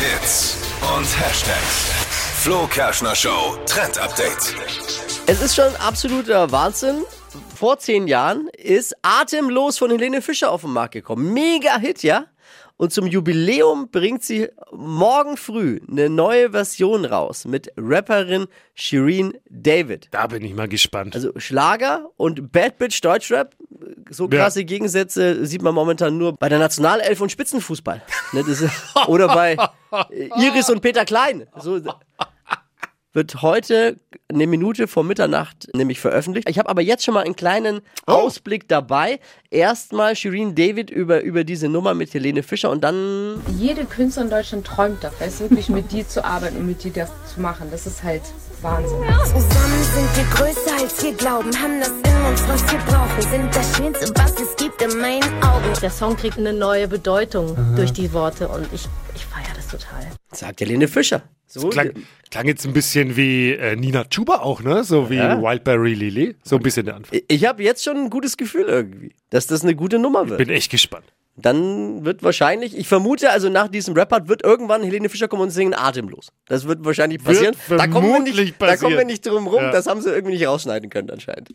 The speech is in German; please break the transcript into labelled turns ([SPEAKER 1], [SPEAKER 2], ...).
[SPEAKER 1] Hits und Hashtags. Flo Kerschner Show Trend Update.
[SPEAKER 2] Es ist schon absoluter Wahnsinn. Vor zehn Jahren ist Atemlos von Helene Fischer auf den Markt gekommen. Mega Hit, ja? Und zum Jubiläum bringt sie morgen früh eine neue Version raus mit Rapperin Shireen David.
[SPEAKER 3] Da bin ich mal gespannt.
[SPEAKER 2] Also Schlager und Bad Bitch Deutschrap, so
[SPEAKER 3] Ja.
[SPEAKER 2] krasse Gegensätze sieht man momentan nur bei der Nationalelf und Spitzenfußball. Ne, das oder bei Iris und Peter Klein. So, wird heute eine Minute vor Mitternacht nämlich veröffentlicht. Ich habe aber jetzt schon mal einen kleinen Ausblick dabei. Erstmal Shireen David über, über diese Nummer mit Helene Fischer und dann
[SPEAKER 4] jede Künstler in Deutschland träumt davon, es wirklich mit dir zu arbeiten und mit dir das zu machen. Das ist halt Wahnsinn.
[SPEAKER 5] Zusammen sind wir größer als wir glauben, haben das in uns, was wir brauchen, sind das Schönste, was es gibt in meinen Augen.
[SPEAKER 6] Der Song kriegt eine neue Bedeutung durch die Worte und ich, ich feiere das total.
[SPEAKER 2] sagt Helene Fischer. So,
[SPEAKER 3] Klang, klang jetzt ein bisschen wie äh, Nina Chuba auch, ne? So wie
[SPEAKER 2] Ja.
[SPEAKER 3] Wildberry Lily. So ein bisschen der Anfang.
[SPEAKER 2] ich habe jetzt schon ein gutes Gefühl irgendwie, dass das eine gute Nummer wird.
[SPEAKER 3] Bin echt gespannt.
[SPEAKER 2] Dann wird wahrscheinlich, ich vermute, also nach diesem Rap-Part wird irgendwann Helene Fischer kommen und singen Atemlos. Das wird wahrscheinlich passieren. da, kommen wir nicht,
[SPEAKER 3] vermutlich
[SPEAKER 2] da kommen wir
[SPEAKER 3] passieren.
[SPEAKER 2] nicht drum rum.
[SPEAKER 3] Ja.
[SPEAKER 2] Das haben sie irgendwie nicht rausschneiden können anscheinend.